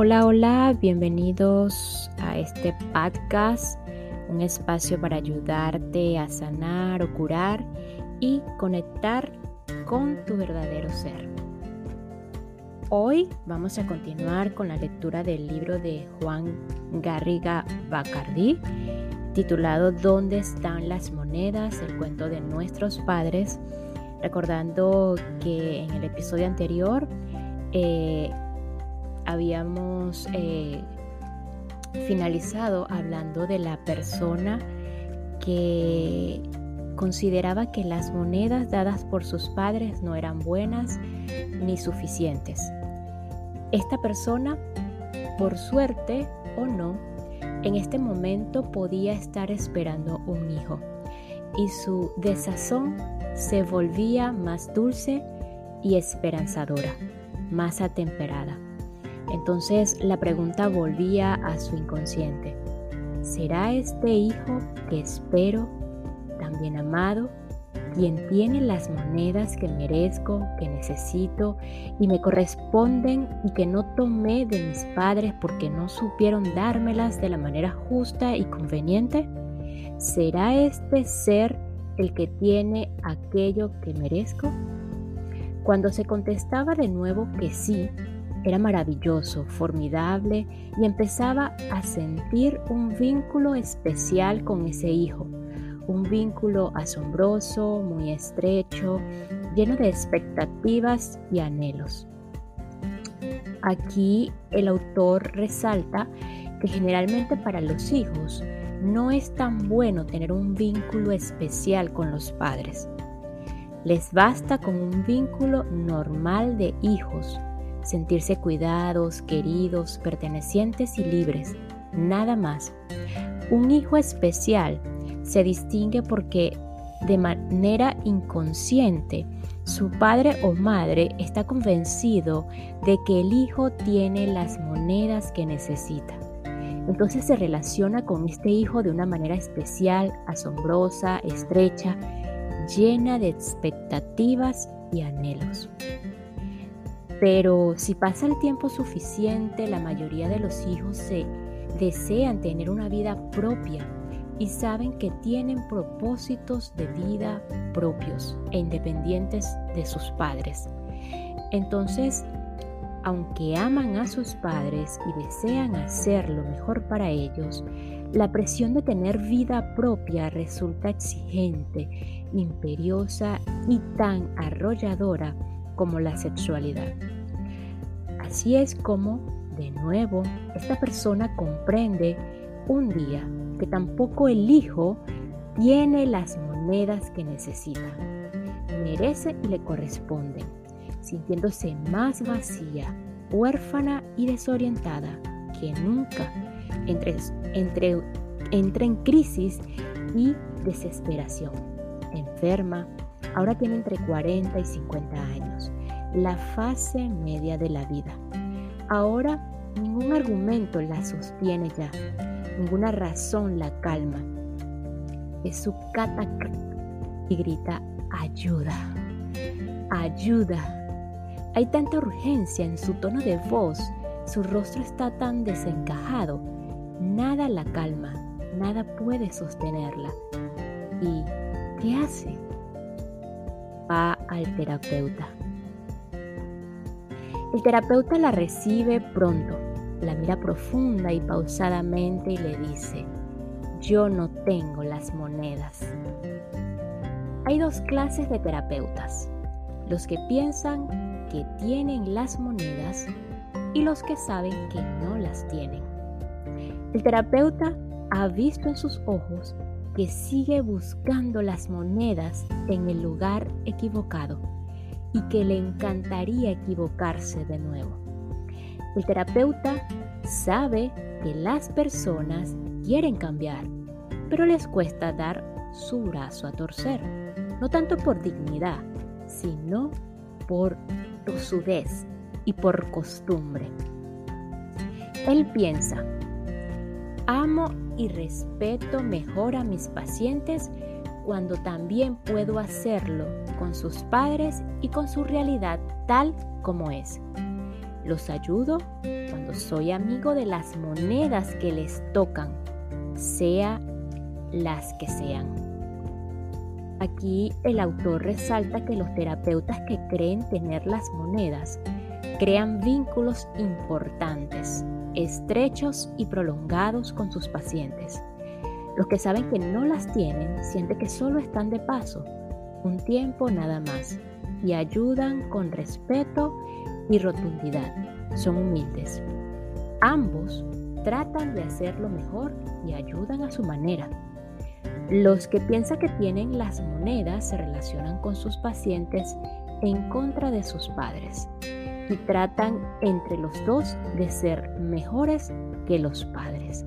Hola, hola, bienvenidos a este podcast, un espacio para ayudarte a sanar o curar y conectar con tu verdadero ser. Hoy vamos a continuar con la lectura del libro de Juan Garriga Bacardí, titulado ¿Dónde están las monedas? El cuento de nuestros padres, recordando que en el episodio anterior eh, habíamos eh, finalizado hablando de la persona que consideraba que las monedas dadas por sus padres no eran buenas ni suficientes. Esta persona, por suerte o no, en este momento podía estar esperando un hijo y su desazón se volvía más dulce y esperanzadora, más atemperada. Entonces la pregunta volvía a su inconsciente. ¿Será este hijo que espero, también amado, quien tiene las monedas que merezco, que necesito y me corresponden y que no tomé de mis padres porque no supieron dármelas de la manera justa y conveniente? ¿Será este ser el que tiene aquello que merezco? Cuando se contestaba de nuevo que sí, era maravilloso, formidable y empezaba a sentir un vínculo especial con ese hijo, un vínculo asombroso, muy estrecho, lleno de expectativas y anhelos. Aquí el autor resalta que generalmente para los hijos no es tan bueno tener un vínculo especial con los padres. Les basta con un vínculo normal de hijos, sentirse cuidados, queridos, pertenecientes y libres, nada más. Un hijo especial se distingue porque de manera inconsciente su padre o madre está convencido de que el hijo tiene las monedas que necesita. Entonces se relaciona con este hijo de una manera especial, asombrosa, estrecha, llena de expectativas y anhelos. Pero si pasa el tiempo suficiente, la mayoría de los hijos se desean tener una vida propia y saben que tienen propósitos de vida propios e independientes de sus padres. Entonces, aunque aman a sus padres y desean hacer lo mejor para ellos, la presión de tener vida propia resulta exigente, imperiosa y tan arrolladora como la sexualidad. Así es como, de nuevo, esta persona comprende un día que tampoco el hijo tiene las monedas que necesita, merece y le corresponden, sintiéndose más vacía, huérfana y desorientada que nunca, entre, entre, entra en crisis y desesperación, enferma, Ahora tiene entre 40 y 50 años, la fase media de la vida. Ahora ningún argumento la sostiene ya, ninguna razón la calma. Es su catacr y grita ayuda, ayuda. Hay tanta urgencia en su tono de voz, su rostro está tan desencajado, nada la calma, nada puede sostenerla. ¿Y qué hace? va al terapeuta. El terapeuta la recibe pronto, la mira profunda y pausadamente y le dice, yo no tengo las monedas. Hay dos clases de terapeutas, los que piensan que tienen las monedas y los que saben que no las tienen. El terapeuta ha visto en sus ojos que sigue buscando las monedas en el lugar equivocado y que le encantaría equivocarse de nuevo. El terapeuta sabe que las personas quieren cambiar, pero les cuesta dar su brazo a torcer, no tanto por dignidad, sino por tosudez y por costumbre. Él piensa, amo y respeto mejor a mis pacientes cuando también puedo hacerlo con sus padres y con su realidad tal como es. Los ayudo cuando soy amigo de las monedas que les tocan, sea las que sean. Aquí el autor resalta que los terapeutas que creen tener las monedas crean vínculos importantes, estrechos y prolongados con sus pacientes. Los que saben que no las tienen sienten que solo están de paso, un tiempo nada más, y ayudan con respeto y rotundidad. Son humildes. Ambos tratan de hacerlo mejor y ayudan a su manera. Los que piensan que tienen las monedas se relacionan con sus pacientes en contra de sus padres y tratan entre los dos de ser mejores que los padres.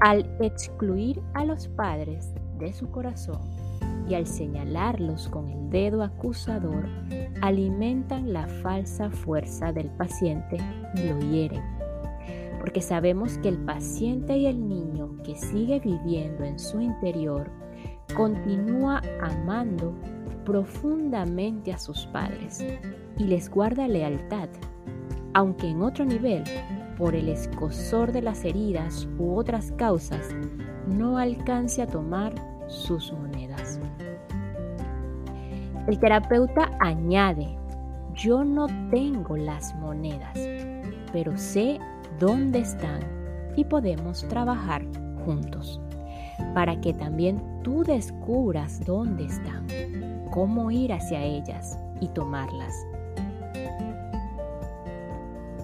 Al excluir a los padres de su corazón y al señalarlos con el dedo acusador, alimentan la falsa fuerza del paciente y lo hieren. Porque sabemos que el paciente y el niño que sigue viviendo en su interior continúa amando profundamente a sus padres y les guarda lealtad, aunque en otro nivel, por el escosor de las heridas u otras causas, no alcance a tomar sus monedas. El terapeuta añade, yo no tengo las monedas, pero sé dónde están y podemos trabajar juntos para que también tú descubras dónde están, cómo ir hacia ellas y tomarlas.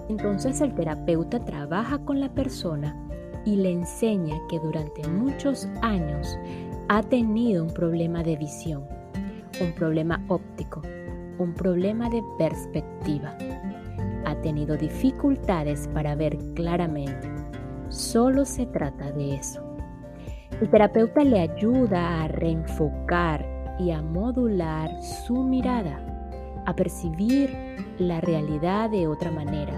Entonces el terapeuta trabaja con la persona y le enseña que durante muchos años ha tenido un problema de visión, un problema óptico, un problema de perspectiva. Ha tenido dificultades para ver claramente. Solo se trata de eso. El terapeuta le ayuda a reenfocar y a modular su mirada, a percibir la realidad de otra manera,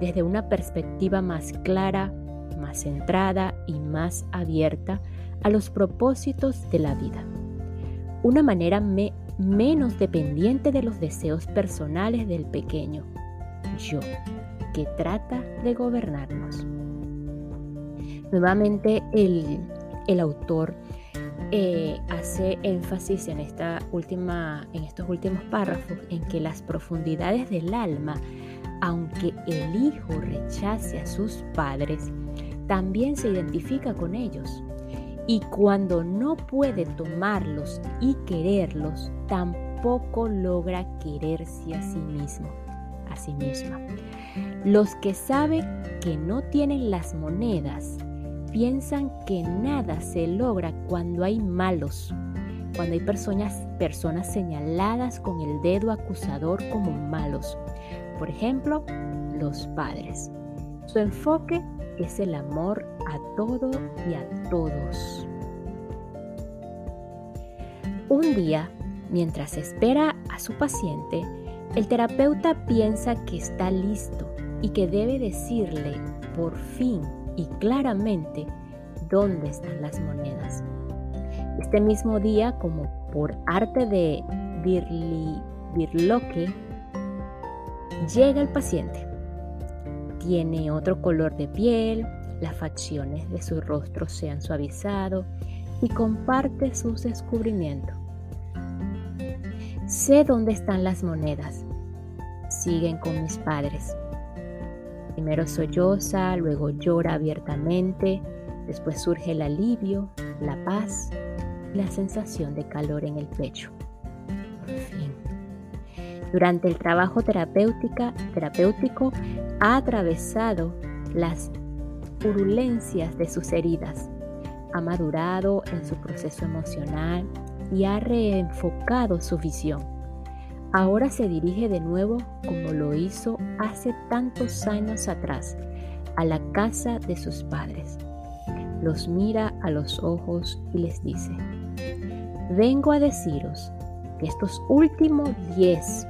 desde una perspectiva más clara, más centrada y más abierta a los propósitos de la vida. Una manera menos dependiente de los deseos personales del pequeño yo, que trata de gobernarnos. Nuevamente el, el autor eh, hace énfasis en, esta última, en estos últimos párrafos en que las profundidades del alma, aunque el hijo rechace a sus padres, también se identifica con ellos. Y cuando no puede tomarlos y quererlos, tampoco logra quererse a sí mismo, a sí misma. Los que saben que no tienen las monedas piensan que nada se logra cuando hay malos, cuando hay personas, personas señaladas con el dedo acusador como malos. Por ejemplo, los padres. Su enfoque es el amor a todo y a todos. Un día, mientras espera a su paciente, el terapeuta piensa que está listo y que debe decirle por fin y claramente dónde están las monedas. Este mismo día, como por arte de Birloque, llega el paciente. Tiene otro color de piel, las facciones de su rostro se han suavizado y comparte sus descubrimientos. Sé dónde están las monedas. Siguen con mis padres. Primero solloza, luego llora abiertamente, después surge el alivio, la paz y la sensación de calor en el pecho. Durante el trabajo terapéutico ha atravesado las purulencias de sus heridas, ha madurado en su proceso emocional y ha reenfocado su visión Ahora se dirige de nuevo, como lo hizo hace tantos años atrás, a la casa de sus padres. Los mira a los ojos y les dice, vengo a deciros que estos últimos 10,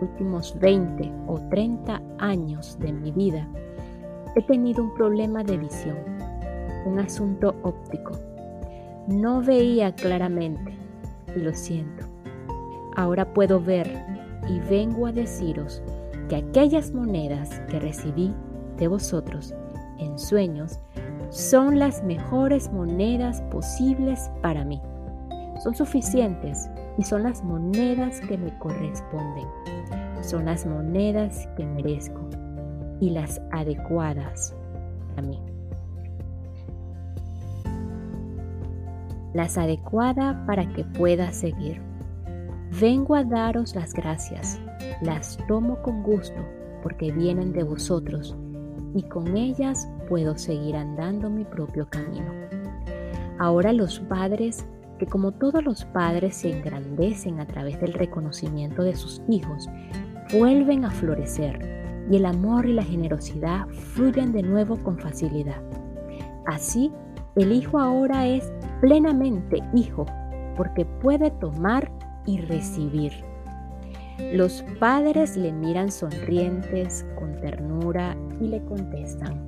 últimos 20 o 30 años de mi vida, he tenido un problema de visión, un asunto óptico. No veía claramente y lo siento Ahora puedo ver y vengo a deciros que aquellas monedas que recibí de vosotros en sueños son las mejores monedas posibles para mí. Son suficientes y son las monedas que me corresponden. Son las monedas que merezco y las adecuadas a mí. Las adecuadas para que pueda seguir. Vengo a daros las gracias, las tomo con gusto porque vienen de vosotros y con ellas puedo seguir andando mi propio camino. Ahora los padres, que como todos los padres se engrandecen a través del reconocimiento de sus hijos, vuelven a florecer y el amor y la generosidad fluyen de nuevo con facilidad. Así, el hijo ahora es plenamente hijo porque puede tomar y recibir. Los padres le miran sonrientes, con ternura y le contestan,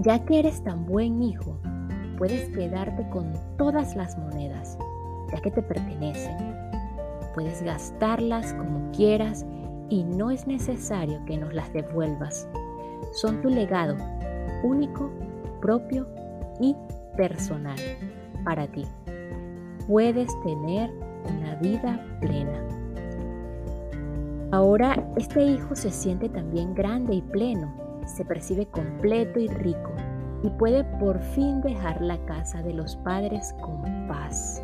ya que eres tan buen hijo, puedes quedarte con todas las monedas, ya que te pertenecen. Puedes gastarlas como quieras y no es necesario que nos las devuelvas. Son tu legado único, propio y personal para ti. Puedes tener una vida plena. Ahora este hijo se siente también grande y pleno, se percibe completo y rico y puede por fin dejar la casa de los padres con paz.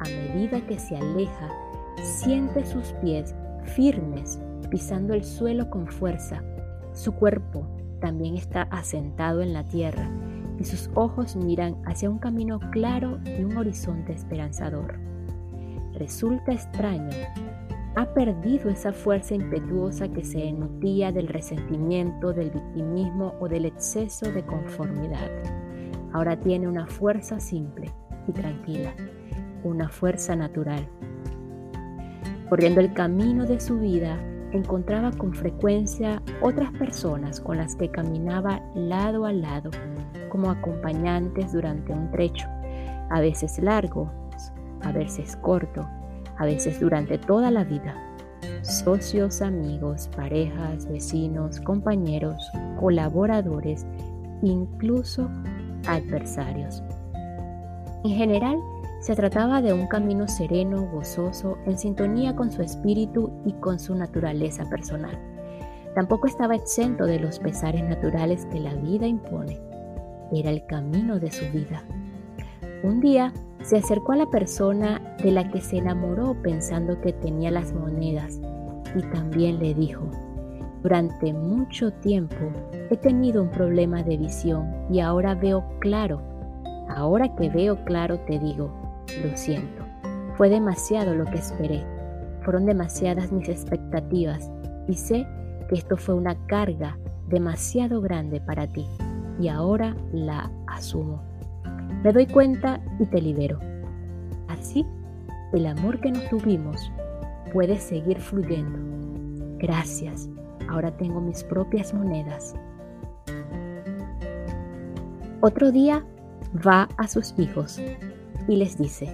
A medida que se aleja, siente sus pies firmes pisando el suelo con fuerza. Su cuerpo también está asentado en la tierra y sus ojos miran hacia un camino claro y un horizonte esperanzador. Resulta extraño ha perdido esa fuerza impetuosa que se nutría del resentimiento, del victimismo o del exceso de conformidad. Ahora tiene una fuerza simple y tranquila, una fuerza natural. Corriendo el camino de su vida, encontraba con frecuencia otras personas con las que caminaba lado a lado, como acompañantes durante un trecho, a veces largo, a veces corto, a veces durante toda la vida. Socios, amigos, parejas, vecinos, compañeros, colaboradores, incluso adversarios. En general, se trataba de un camino sereno, gozoso, en sintonía con su espíritu y con su naturaleza personal. Tampoco estaba exento de los pesares naturales que la vida impone. Era el camino de su vida. Un día se acercó a la persona de la que se enamoró pensando que tenía las monedas y también le dijo, durante mucho tiempo he tenido un problema de visión y ahora veo claro. Ahora que veo claro te digo, lo siento, fue demasiado lo que esperé, fueron demasiadas mis expectativas y sé que esto fue una carga demasiado grande para ti y ahora la asumo. Me doy cuenta y te libero. Así, el amor que nos tuvimos puede seguir fluyendo. Gracias, ahora tengo mis propias monedas. Otro día va a sus hijos y les dice,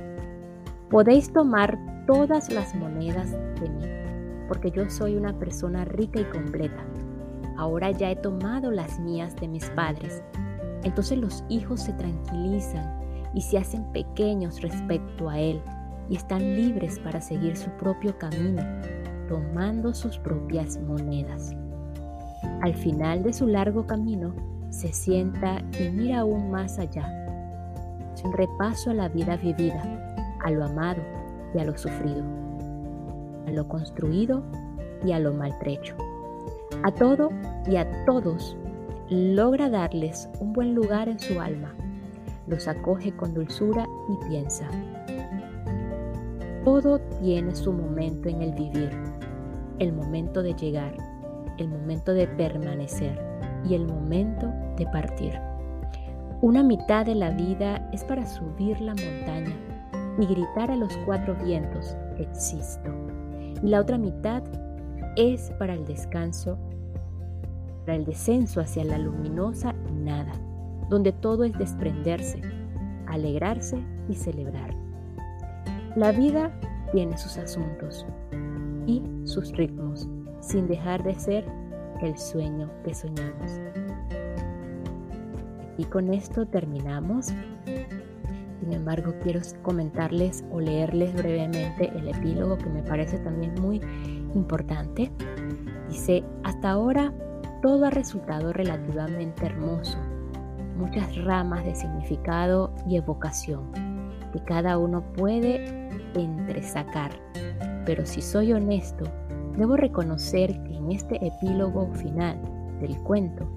podéis tomar todas las monedas de mí, porque yo soy una persona rica y completa. Ahora ya he tomado las mías de mis padres entonces los hijos se tranquilizan y se hacen pequeños respecto a Él y están libres para seguir su propio camino, tomando sus propias monedas. Al final de su largo camino, se sienta y mira aún más allá. Es un repaso a la vida vivida, a lo amado y a lo sufrido, a lo construido y a lo maltrecho, a todo y a todos logra darles un buen lugar en su alma, los acoge con dulzura y piensa. Todo tiene su momento en el vivir, el momento de llegar, el momento de permanecer y el momento de partir. Una mitad de la vida es para subir la montaña y gritar a los cuatro vientos, existo. Y la otra mitad es para el descanso para el descenso hacia la luminosa nada, donde todo es desprenderse, alegrarse y celebrar. La vida tiene sus asuntos y sus ritmos, sin dejar de ser el sueño que soñamos. Y con esto terminamos. Sin embargo, quiero comentarles o leerles brevemente el epílogo que me parece también muy importante. Dice, hasta ahora todo ha resultado relativamente hermoso, muchas ramas de significado y evocación que cada uno puede entresacar. Pero si soy honesto, debo reconocer que en este epílogo final del cuento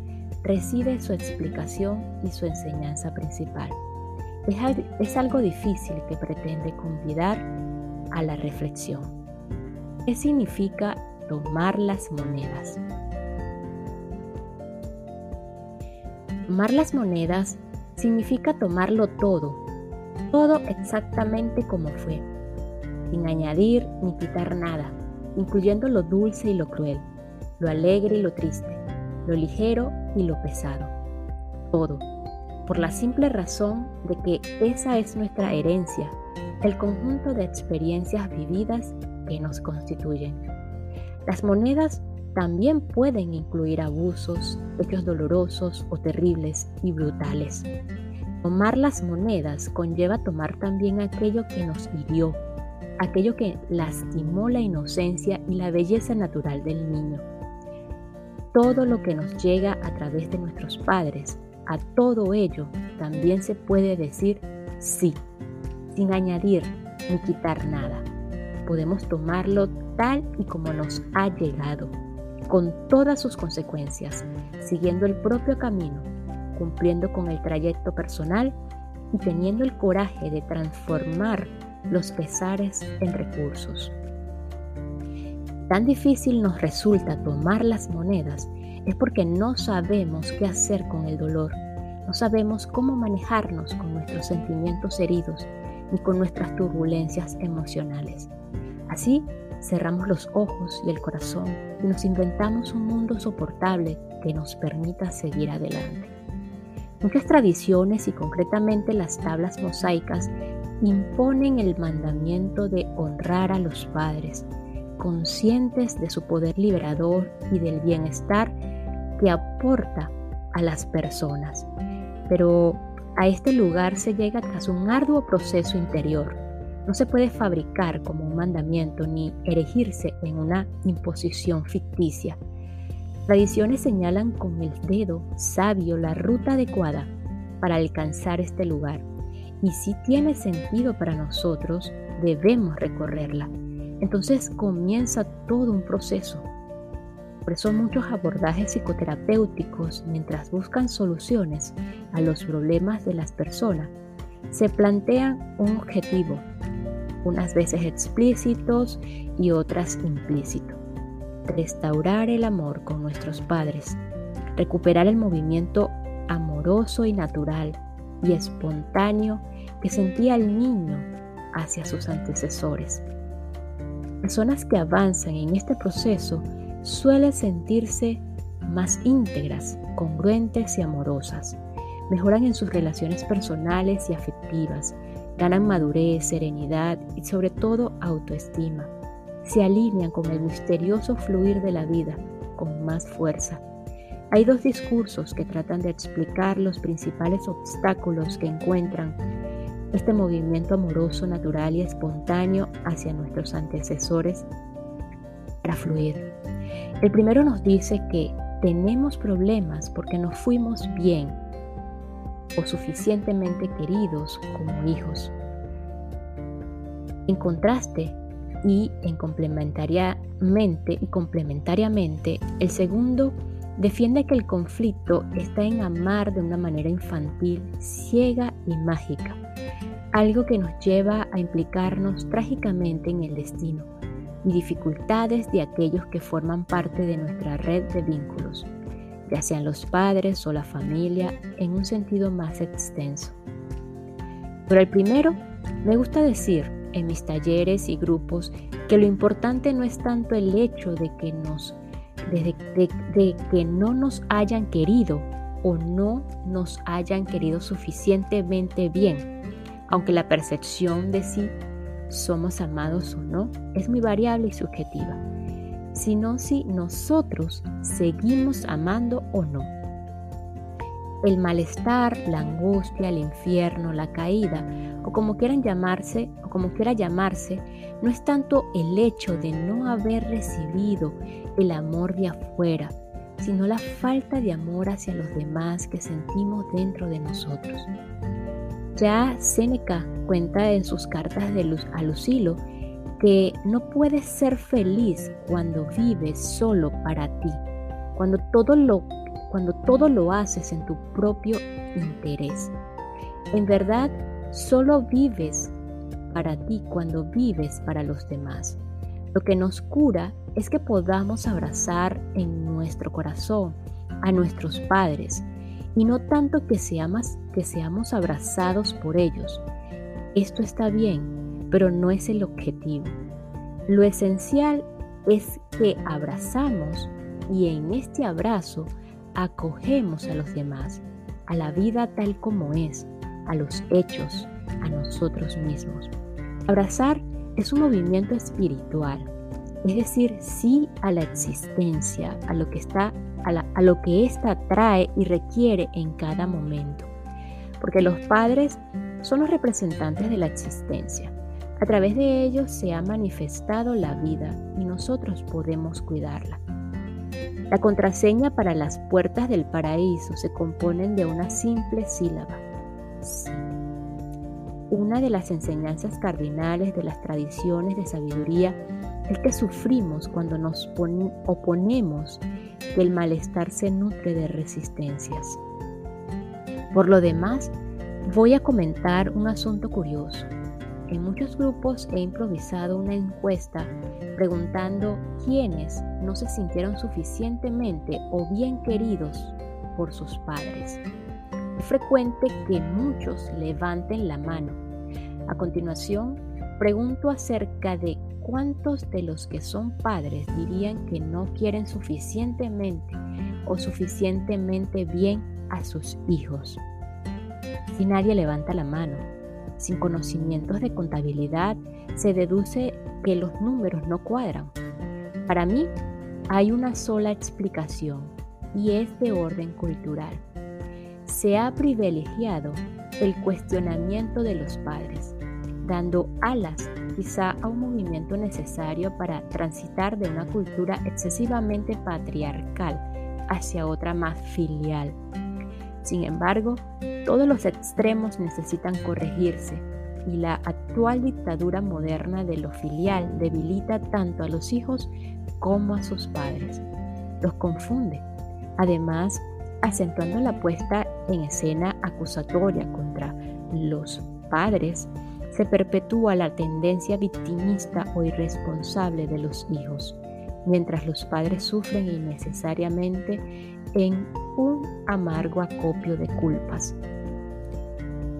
reside su explicación y su enseñanza principal. Es, algo difícil que pretende convidar a la reflexión. ¿Qué significa tomar las monedas? Tomar las monedas significa tomarlo todo, todo exactamente como fue, sin añadir ni quitar nada, incluyendo lo dulce y lo cruel, lo alegre y lo triste, lo ligero y lo pesado. Todo, por la simple razón de que esa es nuestra herencia, el conjunto de experiencias vividas que nos constituyen. Las monedas también pueden incluir abusos, hechos dolorosos o terribles y brutales. Tomar las monedas conlleva tomar también aquello que nos hirió, aquello que lastimó la inocencia y la belleza natural del niño todo lo que nos llega a través de nuestros padres, a todo ello también se puede decir sí, sin añadir ni quitar nada. Podemos tomarlo tal y como nos ha llegado, con todas sus consecuencias, siguiendo el propio camino, cumpliendo con el trayecto personal y teniendo el coraje de transformar los pesares en recursos. Tan difícil nos resulta tomar las monedas es porque no sabemos qué hacer con el dolor, no sabemos cómo manejarnos con nuestros sentimientos heridos ni con nuestras turbulencias emocionales. Así cerramos los ojos y el corazón y nos inventamos un mundo soportable que nos permita seguir adelante. Muchas tradiciones y concretamente las tablas mosaicas imponen el mandamiento de honrar a los padres, conscientes de su poder liberador y del bienestar que aporta a las personas. Pero a este lugar se llega tras un arduo proceso interior. No se puede fabricar como un mandamiento ni erigirse en una imposición ficticia. Tradiciones señalan con el dedo sabio la ruta adecuada para alcanzar este lugar. Y si tiene sentido para nosotros, debemos recorrerla. Entonces comienza todo un proceso. Por eso muchos abordajes psicoterapéuticos, mientras buscan soluciones a los problemas de las personas, se plantean un objetivo, unas veces explícitos y otras implícitos. Restaurar el amor con nuestros padres, recuperar el movimiento amoroso y natural y espontáneo que sentía el niño hacia sus antecesores personas que avanzan en este proceso suelen sentirse más íntegras, congruentes y amorosas. Mejoran en sus relaciones personales y afectivas, ganan madurez, serenidad y sobre todo autoestima. Se alinean con el misterioso fluir de la vida con más fuerza. Hay dos discursos que tratan de explicar los principales obstáculos que encuentran este movimiento amoroso, natural y espontáneo hacia nuestros antecesores para fluir. El primero nos dice que tenemos problemas porque no fuimos bien o suficientemente queridos como hijos. En contraste y en complementariamente y complementariamente, el segundo defiende que el conflicto está en amar de una manera infantil, ciega y mágica, algo que nos lleva a implicarnos trágicamente en el destino y dificultades de aquellos que forman parte de nuestra red de vínculos, ya sean los padres o la familia en un sentido más extenso. Pero el primero, me gusta decir en mis talleres y grupos que lo importante no es tanto el hecho de que, nos, de que no nos hayan querido o no nos hayan querido suficientemente bien, aunque la percepción de si somos amados o no es muy variable y subjetiva, sino si nosotros seguimos amando o no. El malestar, la angustia, el infierno, la caída, o como quieran llamarse, o como quiera llamarse, no es tanto el hecho de no haber recibido el amor de afuera, sino la falta de amor hacia los demás que sentimos dentro de nosotros. Ya Séneca cuenta en sus cartas de luz a Lucilo que no puedes ser feliz cuando vives solo para ti, cuando todo lo cuando todo lo haces en tu propio interés. En verdad, solo vives para ti cuando vives para los demás. Lo que nos cura es que podamos abrazar en nuestro corazón a nuestros padres y no tanto que seamos, que seamos abrazados por ellos. Esto está bien, pero no es el objetivo. Lo esencial es que abrazamos y en este abrazo acogemos a los demás, a la vida tal como es, a los hechos, a nosotros mismos. Abrazar es un movimiento espiritual, es decir, sí a la existencia, a lo que está a, lo que ésta trae y requiere en cada momento. Porque los padres son los representantes de la existencia. A través de ellos se ha manifestado la vida y nosotros podemos cuidarla. La contraseña para las puertas del paraíso se componen de una simple sílaba, sí. Una de las enseñanzas cardinales de las tradiciones de sabiduría es que sufrimos cuando nos oponemos que el malestar se nutre de resistencias. Por lo demás, voy a comentar un asunto curioso. En muchos grupos he improvisado una encuesta preguntando quiénes no se sintieron suficientemente o bien queridos por sus padres. Es frecuente que muchos levanten la mano. A continuación, pregunto acerca de cuántos de los que son padres dirían que no quieren suficientemente o suficientemente bien a sus hijos. Si nadie levanta la mano, sin conocimientos de contabilidad, se deduce que los números no cuadran. Para mí, hay una sola explicación y es de orden cultural. Se ha privilegiado el cuestionamiento de los padres, dando alas quizá a un movimiento necesario para transitar de una cultura excesivamente patriarcal hacia otra más filial. Sin embargo, todos los extremos necesitan corregirse y la actual dictadura moderna de lo filial debilita tanto a los hijos como a sus padres. Los confunde, además acentuando la puesta en escena acusatoria contra los padres, se perpetúa la tendencia victimista o irresponsable de los hijos, mientras los padres sufren innecesariamente en un amargo acopio de culpas.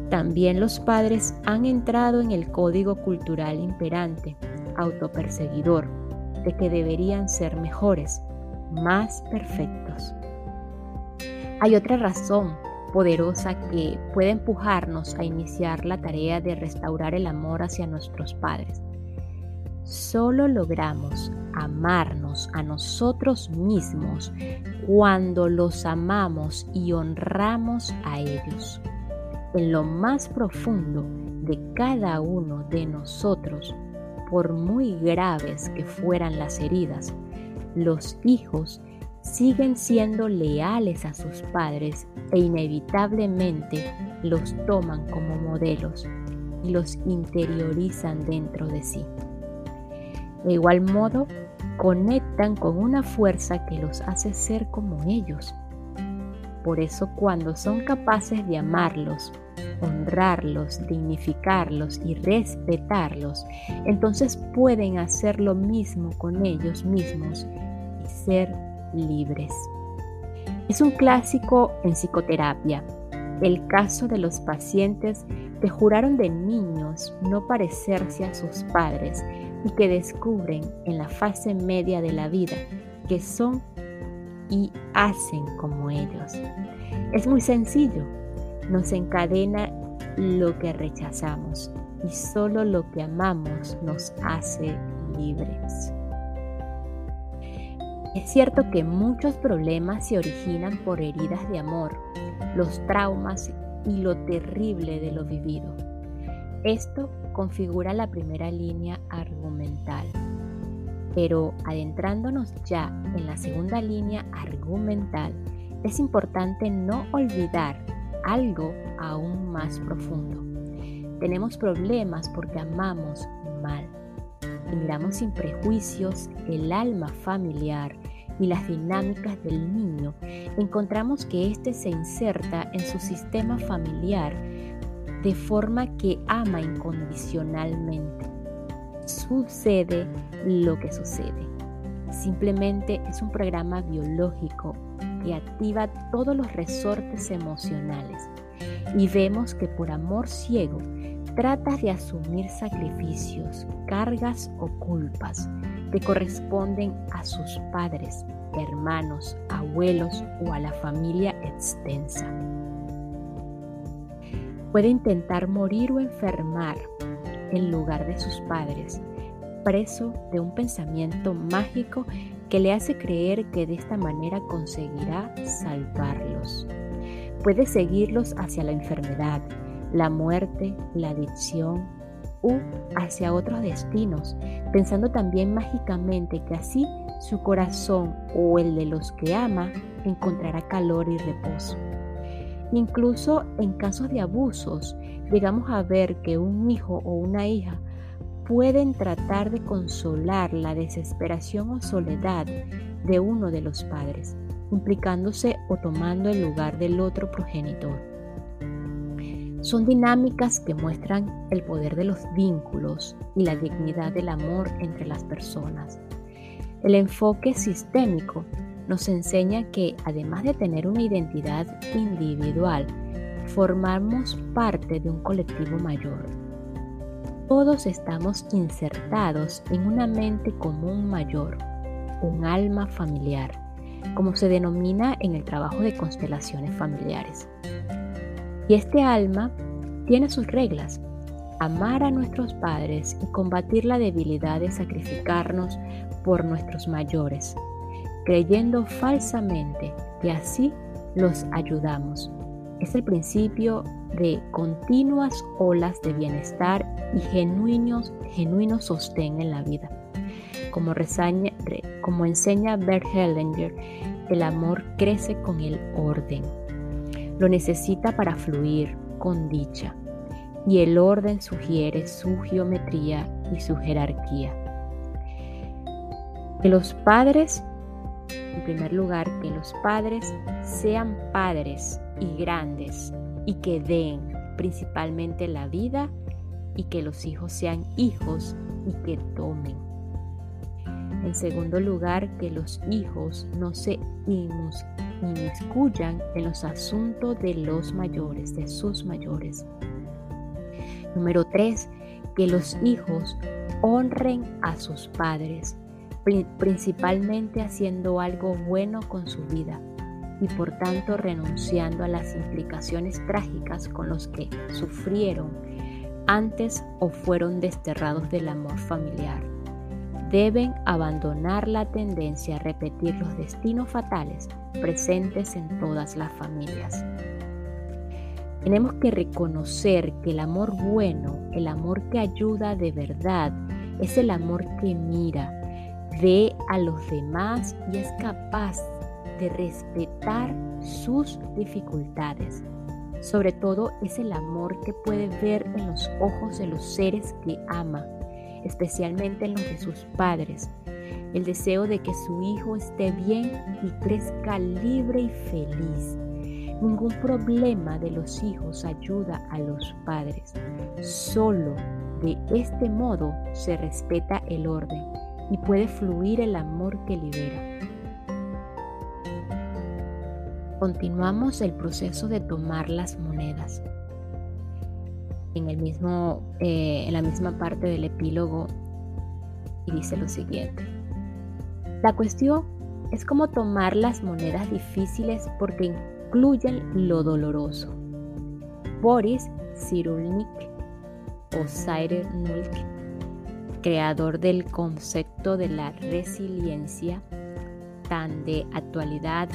También los padres han entrado en el código cultural imperante, autoperseguidor, de que deberían ser mejores, más perfectos. Hay otra razón poderosa que puede empujarnos a iniciar la tarea de restaurar el amor hacia nuestros padres. Solo logramos amarnos a nosotros mismos cuando los amamos y honramos a ellos en lo más profundo de cada uno de nosotros, por muy graves que fueran las heridas, los hijos siguen siendo leales a sus padres e inevitablemente los toman como modelos y los interiorizan dentro de sí. De igual modo, conectan con una fuerza que los hace ser como ellos por eso cuando son capaces de amarlos, honrarlos, dignificarlos y respetarlos, entonces pueden hacer lo mismo con ellos mismos y ser libres. Es un clásico en psicoterapia, el caso de los pacientes que juraron de niños no parecerse a sus padres y que descubren en la fase media de la vida que son y hacen como ellos. Es muy sencillo, nos encadena lo que rechazamos y solo lo que amamos nos hace libres. Es cierto que muchos problemas se originan por heridas de amor, los traumas y lo terrible de lo vivido. Esto configura la primera línea argumental. Pero adentrándonos ya en la segunda línea argumental, es importante no olvidar algo aún más profundo. Tenemos problemas porque amamos mal y miramos sin prejuicios el alma familiar y las dinámicas del niño, encontramos que éste se inserta en su sistema familiar de forma que ama incondicionalmente. Sucede lo que sucede. Simplemente es un programa biológico que activa todos los resortes emocionales y vemos que por amor ciego trata de asumir sacrificios, cargas o culpas que corresponden a sus padres, hermanos, abuelos o a la familia extensa. Puede intentar morir o enfermar en lugar de sus padres, preso de un pensamiento mágico que le hace creer que de esta manera conseguirá salvarlos. Puede seguirlos hacia la enfermedad, la muerte, la adicción u hacia otros destinos, pensando también mágicamente que así su corazón o el de los que ama encontrará calor y reposo. Incluso en casos de abusos, llegamos a ver que un hijo o una hija pueden tratar de consolar la desesperación o soledad de uno de los padres, implicándose o tomando el lugar del otro progenitor. Son dinámicas que muestran el poder de los vínculos y la dignidad del amor entre las personas. El enfoque sistémico nos enseña que además de tener una identidad individual, formamos parte de un colectivo mayor. Todos estamos insertados en una mente común mayor, un alma familiar, como se denomina en el trabajo de constelaciones familiares. Y este alma tiene sus reglas, amar a nuestros padres y combatir la debilidad de sacrificarnos por nuestros mayores, creyendo falsamente que así los ayudamos. Es el principio de continuas olas de bienestar y genuinos, genuino sostén en la vida. Como, como enseña Bert Hellinger, el amor crece con el orden. Lo necesita para fluir con dicha y el orden sugiere su geometría y su jerarquía. Que los padres, en primer lugar, que los padres sean padres y grandes y que den principalmente la vida y que los hijos sean hijos y que tomen. En segundo lugar, que los hijos no se inmiscuyan en los asuntos de los mayores, de sus mayores. Número tres, que los hijos honren a sus padres principalmente haciendo algo bueno con su vida y por tanto renunciando a las implicaciones trágicas con los que sufrieron antes o fueron desterrados del amor familiar. Deben abandonar la tendencia a repetir los destinos fatales presentes en todas las familias. Tenemos que reconocer que el amor bueno, el amor que ayuda de verdad, es el amor que mira, ve a los demás y es capaz de respetar sus dificultades. Sobre todo es el amor que puede ver en los ojos de los seres que ama, especialmente en los de sus padres. El deseo de que su hijo esté bien y crezca libre y feliz. Ningún problema de los hijos ayuda a los padres. Solo de este modo se respeta el orden y puede fluir el amor que libera. Continuamos el proceso de tomar las monedas. En, el mismo, eh, en la misma parte del epílogo y dice lo siguiente. La cuestión es cómo tomar las monedas difíciles porque incluyen lo doloroso. Boris Cyrulnik o creador del concepto de la resiliencia, tan de actualidad.